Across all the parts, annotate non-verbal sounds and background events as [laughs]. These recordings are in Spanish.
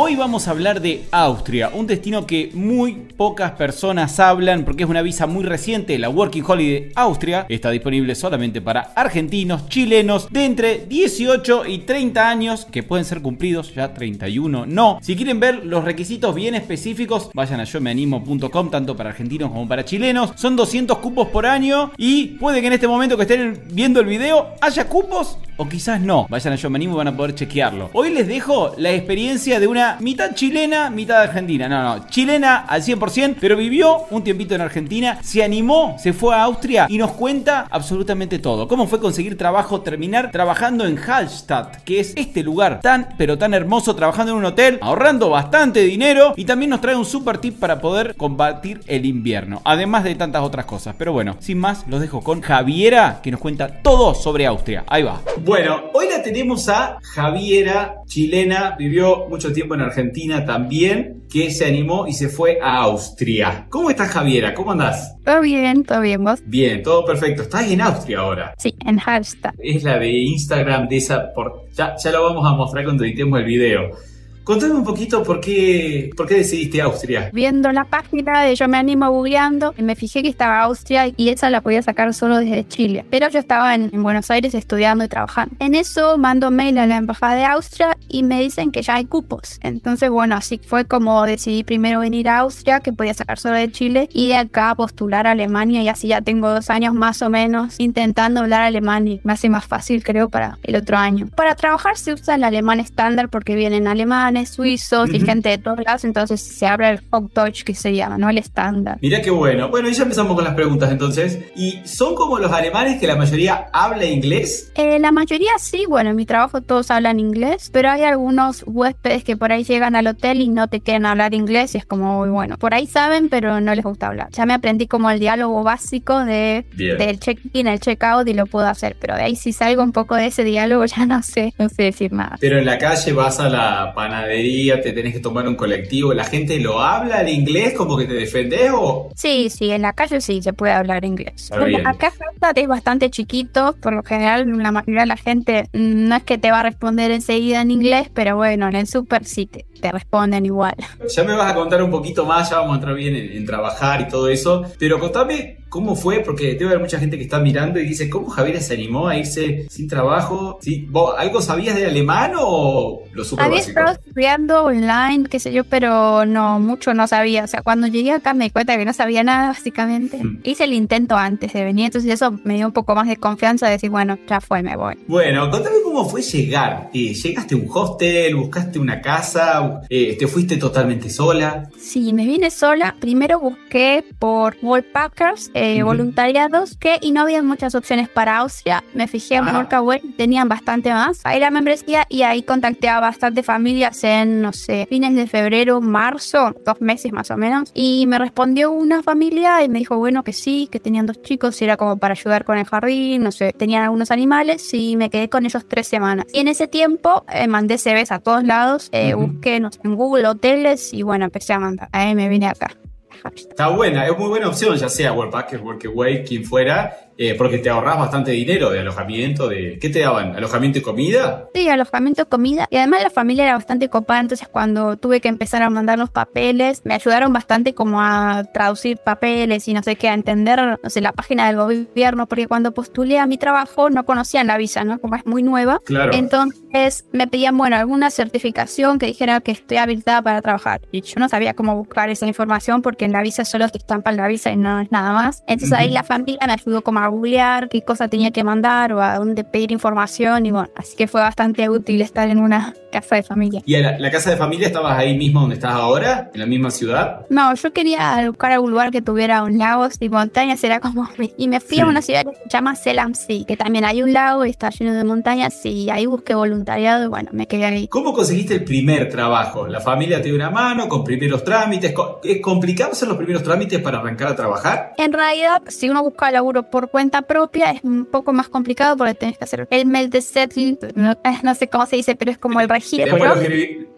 Hoy vamos a hablar de Austria, un destino que muy pocas personas hablan porque es una visa muy reciente. La Working Holiday Austria está disponible solamente para argentinos, chilenos de entre 18 y 30 años que pueden ser cumplidos, ya 31 no. Si quieren ver los requisitos bien específicos, vayan a yo tanto para argentinos como para chilenos. Son 200 cupos por año y puede que en este momento que estén viendo el video haya cupos o quizás no. Vayan a yo me animo y van a poder chequearlo. Hoy les dejo la experiencia de una mitad chilena, mitad argentina. No, no, chilena al 100%, pero vivió un tiempito en Argentina, se animó, se fue a Austria y nos cuenta absolutamente todo. Cómo fue conseguir trabajo, terminar trabajando en Hallstatt, que es este lugar tan, pero tan hermoso, trabajando en un hotel, ahorrando bastante dinero y también nos trae un super tip para poder combatir el invierno, además de tantas otras cosas. Pero bueno, sin más, los dejo con Javiera, que nos cuenta todo sobre Austria. Ahí va. Bueno, hoy la tenemos a Javiera, chilena, vivió mucho tiempo en Argentina también, que se animó y se fue a Austria. ¿Cómo estás, Javiera? ¿Cómo andás? Todo bien, todo bien, vos. Bien, todo perfecto. Estás en Austria ahora. Sí, en Hallstatt. Es la de Instagram de esa. Por... Ya, ya lo vamos a mostrar cuando editemos el video. Contame un poquito por qué, por qué decidiste Austria. Viendo la página de Yo me animo googleando, me fijé que estaba Austria y esa la podía sacar solo desde Chile. Pero yo estaba en, Buenos Aires estudiando y trabajando. En eso mando mail a la embajada de Austria y me dicen que ya hay cupos. Entonces, bueno, así fue como decidí primero venir a Austria, que podía sacar solo de Chile, y de acá postular a Alemania y así ya tengo dos años más o menos intentando hablar alemán y me hace más fácil creo para el otro año. Para trabajar se usa el alemán estándar porque vienen alemanes suizos y gente de todos lados, entonces se abre el Hochdeutsch que se llama, ¿no? El estándar. Mira qué bueno. Bueno, y ya empezamos con las preguntas entonces. ¿Y son como los alemanes que la mayoría habla inglés? Eh, la mayoría sí, bueno, en mi trabajo todos hablan inglés, pero hay algunos huéspedes que por ahí llegan al hotel y no te quieren hablar inglés y es como, muy bueno, por ahí saben, pero no les gusta hablar. Ya me aprendí como el diálogo básico de, del check-in, el check-out y lo puedo hacer, pero de ahí si salgo un poco de ese diálogo [laughs] ya no sé, no sé decir nada. Pero en la calle vas a la panadería te tenés que tomar un colectivo, ¿la gente lo habla el inglés como que te defendés o...? Sí, sí, en la calle sí se puede hablar inglés. acá es bastante chiquito, por lo general la mayoría de la gente no es que te va a responder enseguida en inglés, pero bueno, en el súper sí te, te responden igual. Ya me vas a contar un poquito más, ya vamos a entrar bien en, trabajar y todo eso, pero contame cómo fue, porque debe haber mucha gente que está mirando y dice, ¿cómo Javier se animó a irse sin trabajo? ¿Sí? ¿Vos algo sabías de alemán o lo super Había estado estudiando online, qué sé yo, pero no, mucho no sabía. O sea, cuando llegué acá me di cuenta que no sabía nada, básicamente. Mm. Hice el intento antes de venir, entonces eso me dio un poco más de confianza de decir, bueno, ya fue, me voy. Bueno, contame cómo fue llegar. Eh, ¿Llegaste a un hostel? ¿Buscaste una casa? Eh, ¿Te fuiste totalmente sola? Sí, me vine sola. Primero busqué por Wallpackers, eh, voluntariados, que y no había muchas opciones para Austria. Me fijé en Workaway, tenían bastante más. Ahí la membresía y ahí contacté a bastante familias en, no sé, fines de febrero, marzo, dos meses más o menos. Y me respondió una familia y me dijo, bueno, que sí, que tenían dos chicos y era como para ayudar con el jardín, no sé, tenían algunos animales y me quedé con ellos tres semanas. Y en ese tiempo eh, mandé CVs a todos lados, busqué, no sé, en Google hoteles y bueno, empecé a mandar. Ahí me vine acá. Está buena, es muy buena opción, ya sea Worldpacker, Workaway, quien fuera, eh, porque te ahorras bastante dinero de alojamiento, de ¿qué te daban? ¿Alojamiento y comida? Sí, alojamiento y comida. Y además la familia era bastante copada, entonces cuando tuve que empezar a mandar los papeles, me ayudaron bastante como a traducir papeles y no sé qué, a entender, no sé, la página del gobierno, porque cuando postulé a mi trabajo no conocían la visa, ¿no? Como es muy nueva. Claro. Entonces me pedían, bueno, alguna certificación que dijera que estoy habilitada para trabajar. Y yo no sabía cómo buscar esa información porque en la visa solo te estampan la visa y no es nada más. Entonces ahí la familia me ayudó como a a googlear qué cosa tenía que mandar o a dónde pedir información y bueno, así que fue bastante útil estar en una casa de familia. ¿Y la, la, casa de familia estabas ahí mismo donde estás ahora? ¿En la misma ciudad? No, yo quería buscar algún lugar que tuviera un lago y montañas, era como... [laughs] Y me fui a una ciudad que se llama Selamsi, que también hay un lago y está lleno de montañas y ahí busqué voluntariado y bueno, me quedé ahí. ¿Cómo conseguiste el primer trabajo? ¿La familia te dio una mano con primeros trámites? ¿Es complicado hacer los primeros trámites para arrancar a trabajar? En realidad, si uno busca laburo por cuenta propia, es un poco más complicado porque tenés que hacer el mail de setting, no, sé cómo se dice, pero es como el registro.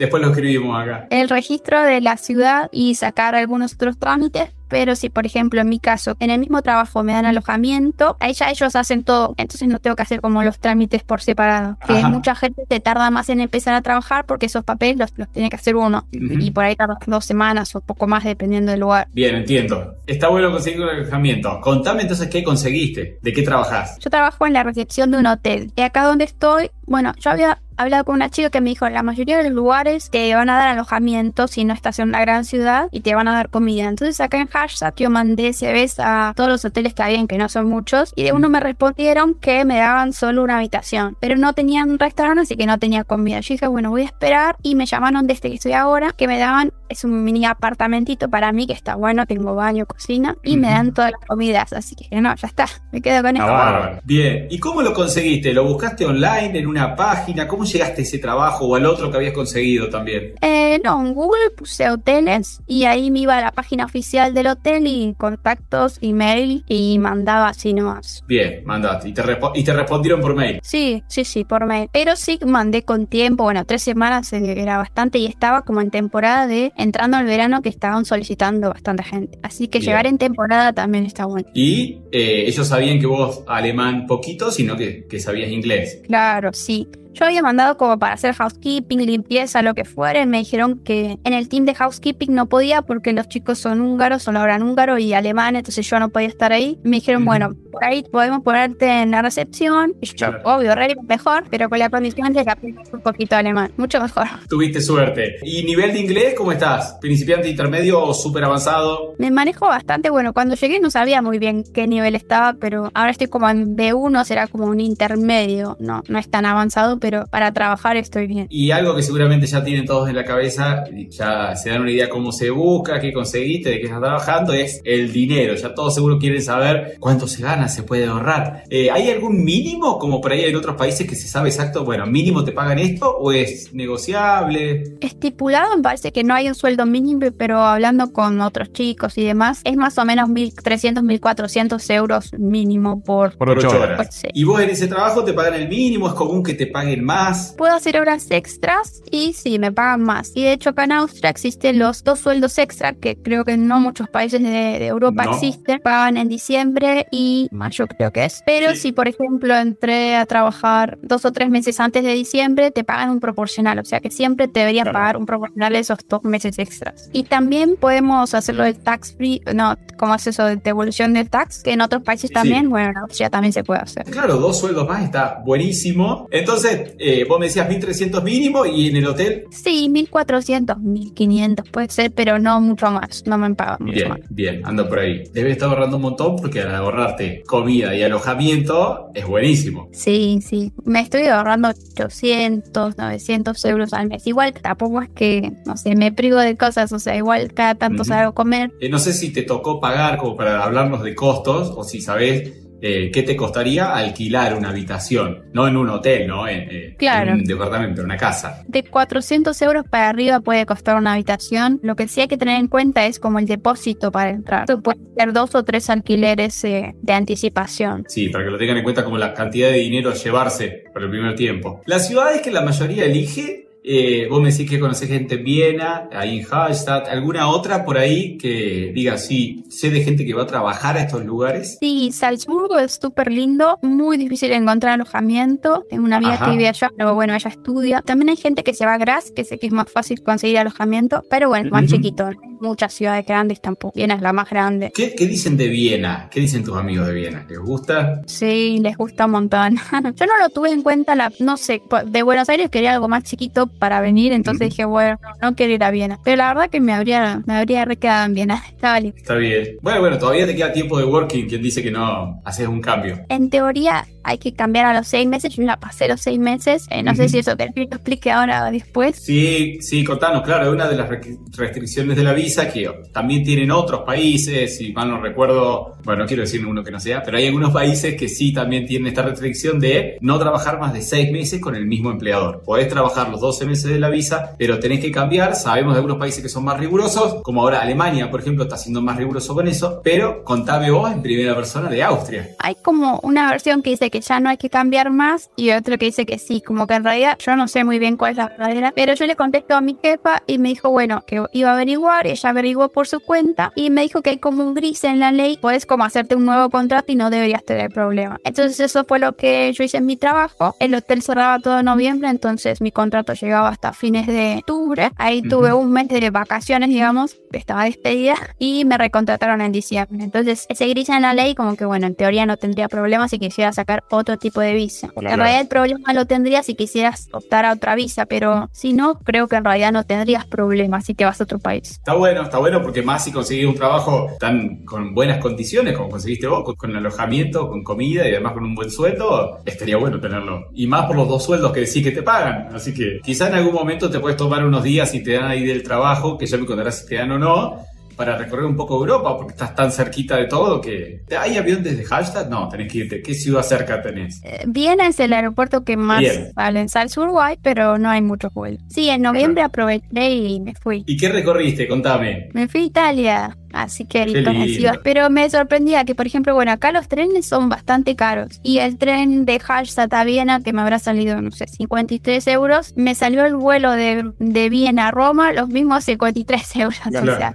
Después lo escribimos acá. El registro de la ciudad y sacar algunos otros trámites pero si, por ejemplo, en mi caso, en el mismo trabajo me dan alojamiento, ahí ya ellos hacen todo. Entonces no tengo que hacer como los trámites por separado. Que mucha gente te tarda más en empezar a trabajar porque esos papeles los, los tiene que hacer uno. Y por ahí tarda dos semanas o poco más dependiendo del lugar. Bien, entiendo. Está bueno conseguir un alojamiento. Contame entonces qué conseguiste. ¿De qué trabajas? Yo trabajo en la recepción de un hotel. Y acá donde estoy, bueno, yo había hablado con una chica que me dijo, la mayoría de los lugares te van a dar alojamiento si no estás en una gran ciudad y te van a dar comida. Entonces acá en hashtag yo mandé CVs a todos los hoteles que habían, que no son muchos, y de uno me respondieron que me daban solo una habitación, pero no tenían restaurante, así que no tenía comida. Yo dije, bueno, voy a esperar y me llamaron desde que estoy ahora, que me daban, es un mini apartamentito para mí que está bueno, tengo baño, cocina, y me dan todas las comidas, así que no, ya está, me quedo con ah, esto. Bien, ¿y cómo lo conseguiste? ¿Lo buscaste online, en una página? ¿Cómo llegaste a ese trabajo o al otro que habías conseguido también? Eh, no, en Google puse hoteles y ahí me iba a la página oficial del hotel y contactos, email y mandaba así nomás. Bien, mandaste. ¿Y te, ¿Y te respondieron por mail? Sí, sí, sí, por mail. Pero sí mandé con tiempo, bueno, tres semanas era bastante y estaba como en temporada de entrando al verano que estaban solicitando bastante gente. Así que llegar en temporada también está bueno. Y eh, ellos sabían que vos alemán poquito, sino que, que sabías inglés. Claro, sí. Yo había mandado como para hacer housekeeping, limpieza, lo que fuera, y me dijeron que en el team de housekeeping no podía porque los chicos son húngaros, solo hablan húngaro y alemán, entonces yo no podía estar ahí. Me dijeron, bueno, por ahí podemos ponerte en la recepción. Y yo, obvio, re mejor, pero con la condición de que aprendas un poquito alemán, mucho mejor. Tuviste suerte. ¿Y nivel de inglés cómo estás? ¿Principiante, intermedio o súper avanzado? Me manejo bastante, bueno, cuando llegué no sabía muy bien qué nivel estaba, pero ahora estoy como en B1, será como un intermedio, no, no es tan avanzado, pero para trabajar estoy bien. Y algo que seguramente ya tienen todos en la cabeza, ya se dan una idea cómo se busca, qué conseguiste, de qué estás trabajando, es el dinero. Ya todos seguro quieren saber cuánto se gana, se puede ahorrar. Eh, ¿Hay algún mínimo, como por ahí en otros países que se sabe exacto, bueno, mínimo te pagan esto o es negociable? Estipulado me parece que no hay un sueldo mínimo, pero hablando con otros chicos y demás, es más o menos 1.300, 1.400 euros mínimo por, por 8 horas. Pues, ¿Y vos en ese trabajo te pagan el mínimo? ¿Es común que te paguen más? Puedo hacer horas extras y sí, me pagan más. Y de hecho acá en Austria existen los dos sueldos extra, que creo que no muchos países de, Europa existen. Pagan en diciembre y mayo creo que es. Pero si por ejemplo entré a trabajar dos o tres meses antes de diciembre, te pagan un proporcional. O sea que siempre te deberían pagar un proporcional de esos dos meses extras. Y también podemos hacerlo del tax free, no, ¿cómo es eso? De devolución del tax, que en otros países también, bueno, en Austria también se puede hacer. Claro, dos sueldos más está buenísimo. Entonces, eh, vos me decías 1300 mínimo y en el hotel. Sí, 1400, 1500 puede ser, pero no mucho más. No me pagan mucho bien, más. Bien, ando por ahí. Debes estar ahorrando un montón porque al ahorrarte comida y alojamiento es buenísimo. Sí, sí. Me estoy ahorrando 800, 900 euros al mes. Igual tampoco es que, no sé, me privo de cosas. O sea, igual cada tanto salgo a comer. Eh, no sé si te tocó pagar como para hablarnos de costos o si sabes eh, ¿qué te costaría alquilar una habitación? No en un hotel, ¿no? En, eh, en, un departamento, en una casa. De 400 euros para arriba puede costar una habitación. Lo que sí hay que tener en cuenta es como el depósito para entrar. Puede ser dos o tres alquileres eh, de anticipación. Sí, para que lo tengan en cuenta como la cantidad de dinero a llevarse por el primer tiempo. Las ciudades que la mayoría elige eh, vos me decís que conocés gente en Viena, ahí en Hallstatt, ¿alguna otra por ahí que diga, sí, sé de gente que va a trabajar a estos lugares? Sí, Salzburgo es súper lindo, muy difícil encontrar alojamiento. Tengo una amiga que vive allá, pero bueno, ella estudia. También hay gente que se va a Graz, que sé que es más fácil conseguir alojamiento, pero bueno, más chiquito. Muchas ciudades grandes tampoco. Viena es la más grande. ¿Qué, ¿Qué, dicen de Viena? ¿Qué dicen tus amigos de Viena? ¿Les gusta? Sí, les gusta un montón. [laughs] Yo no lo tuve en cuenta, la, no sé, de Buenos Aires quería algo más chiquito para venir, entonces dije, bueno, no, quiero ir a Viena. Pero la verdad que me habría, me habría requedado en Viena. [laughs] Estaba lindo. Está bien. Bueno, bueno, todavía te queda tiempo de working. ¿Quién dice que no haces un cambio? En teoría hay que cambiar a los seis meses. Yo la pasé los seis meses. Eh, no sé si eso te explique ahora o después. Sí, sí, contanos. Claro, es una de las restricciones de la visa que también tienen otros países. Si mal no recuerdo, bueno, no quiero decir uno que no sea, pero hay algunos países que sí también tienen esta restricción de no trabajar más de seis meses con el mismo empleador. Podés trabajar los 12 meses de la visa, pero tenés que cambiar. Sabemos de algunos países que son más rigurosos, como ahora Alemania, por ejemplo, está siendo más riguroso con eso. Pero contame vos en primera persona de Austria. Hay como una versión que dice que ya no hay que cambiar más y otro que dice que sí, como que en realidad yo no sé muy bien cuál es la verdadera, pero yo le contesto a mi jefa y me dijo, bueno, que iba a averiguar, ella averiguó por su cuenta y me dijo que hay como un gris en la ley, puedes como hacerte un nuevo contrato y no deberías tener problema. Entonces eso fue lo que yo hice en mi trabajo. El hotel cerraba todo noviembre, entonces mi contrato llegaba hasta fines de octubre. Ahí tuve un mes de vacaciones, digamos, estaba despedida y me recontrataron en diciembre. Entonces ese gris en la ley como que bueno, en teoría no tendría problema si quisiera sacar otro tipo de visa. En realidad el problema lo tendría si quisieras optar a otra visa, pero si no, creo que en realidad no tendrías problema si te vas a otro país. Está bueno, está bueno porque más si conseguís un trabajo tan con buenas condiciones como conseguiste vos, con, alojamiento, con comida y además con un buen sueldo, estaría bueno tenerlo. Y más por los dos sueldos que decís que te pagan. Así que quizá en algún momento te puedes tomar unos días y te dan ahí del trabajo, que ya me contarás si te dan o no para recorrer un poco Europa, porque estás tan cerquita de todo que... ¿Hay avión desde Hallstatt? No, tenés que irte. ¿Qué ciudad cerca tenés? Eh, Viena es el aeropuerto que más vale en Salzburgo pero no hay muchos vuelos. Sí, en noviembre aproveché y me fui. ¿Y qué recorriste? Contame. Me fui a Italia. Así que Pero me sorprendía que, por ejemplo, bueno, acá los trenes son bastante caros. Y el tren de Hallstatt a Viena, que me habrá salido, no sé, 53 euros, me salió el vuelo de, de Viena a Roma, los mismos 53 [laughs] euros. o sea,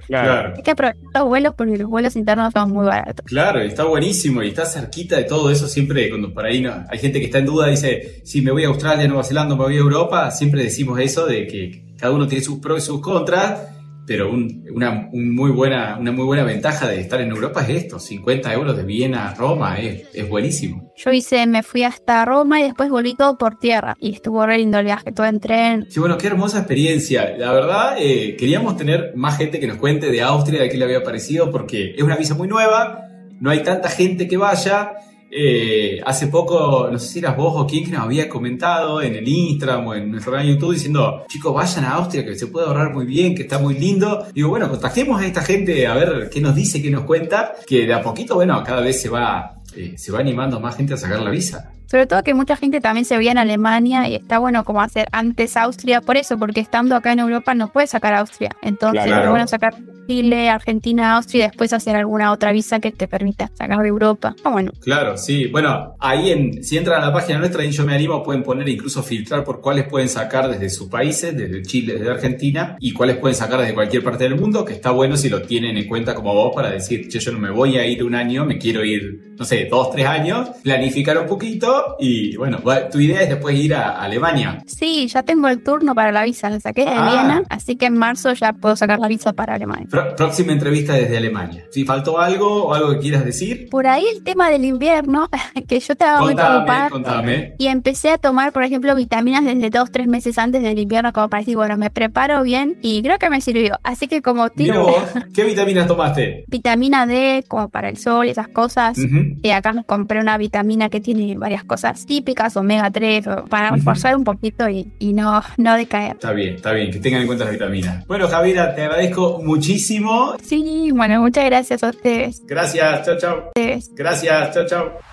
hay que aprovechar los vuelos porque los vuelos internos son muy baratos. Claro, está buenísimo y está cerquita de todo eso. Siempre, cuando por ahí no, hay gente que está en duda, dice, si me voy a Australia, Nueva Zelanda, me voy a Europa, siempre decimos eso de que cada uno tiene sus pros y sus contras pero una, muy buena, una muy buena ventaja de estar en Europa es esto, 50 euros de Viena a Roma, es, es, buenísimo. Yo hice, me fui hasta Roma y después volví todo por tierra y estuvo re lindo el viaje, todo en tren. Sí, bueno, qué hermosa experiencia. La verdad, eh, queríamos tener más gente que nos cuente de Austria, de qué le había parecido, porque es una visa muy nueva, no hay tanta gente que vaya eh, hace poco, no sé si eras vos o quién que nos había comentado en el Instagram o en nuestro canal de YouTube diciendo, chicos, vayan a Austria que se puede ahorrar muy bien, que está muy lindo. Digo, bueno, contactemos a esta gente a ver qué nos dice, qué nos cuenta, que de a poquito, bueno, cada vez se va, eh, se va animando más gente a sacar la visa. Sobre todo que mucha gente también se veía en Alemania y está bueno como hacer antes Austria, por eso, porque estando acá en Europa no puede sacar Austria. Entonces es bueno sacar Chile, Argentina, Austria y después hacer alguna otra visa que te permita sacar de Europa. Ah, bueno. Claro, sí. Bueno, ahí en, si entran a la página nuestra y yo me animo, pueden poner incluso filtrar por cuáles pueden sacar desde sus países, desde Chile, desde Argentina, y cuáles pueden sacar desde cualquier parte del mundo, que está bueno si lo tienen en cuenta como vos para decir, che, yo no me voy a ir un año, me quiero ir, no sé, dos, tres años, planificar un poquito y bueno, tu idea es después ir a Alemania. Sí, ya tengo el turno para la visa, la saqué de ah. Viena, así que en marzo ya puedo sacar la visa para Alemania próxima entrevista desde Alemania. Si faltó algo o algo que quieras decir. Por ahí el tema del invierno, [laughs] que yo estaba muy preocupada. Contame. Y empecé a tomar, por ejemplo, vitaminas desde dos, tres meses antes del invierno, como para decir, bueno, me preparo bien y creo que me sirvió. Así que como tiro. ¿Qué vitaminas tomaste? [laughs] Vitamina D, como para el sol y esas cosas. Y acá me compré una vitamina que tiene varias cosas típicas, omega 3, para reforzar un poquito y, y, no, no decaer. Está bien, está bien, que tengan en cuenta las vitaminas. Bueno, Javiera, te agradezco muchísimo Sí, bueno, muchas gracias a ustedes. Gracias, chao, chao. Gracias, chao, chao.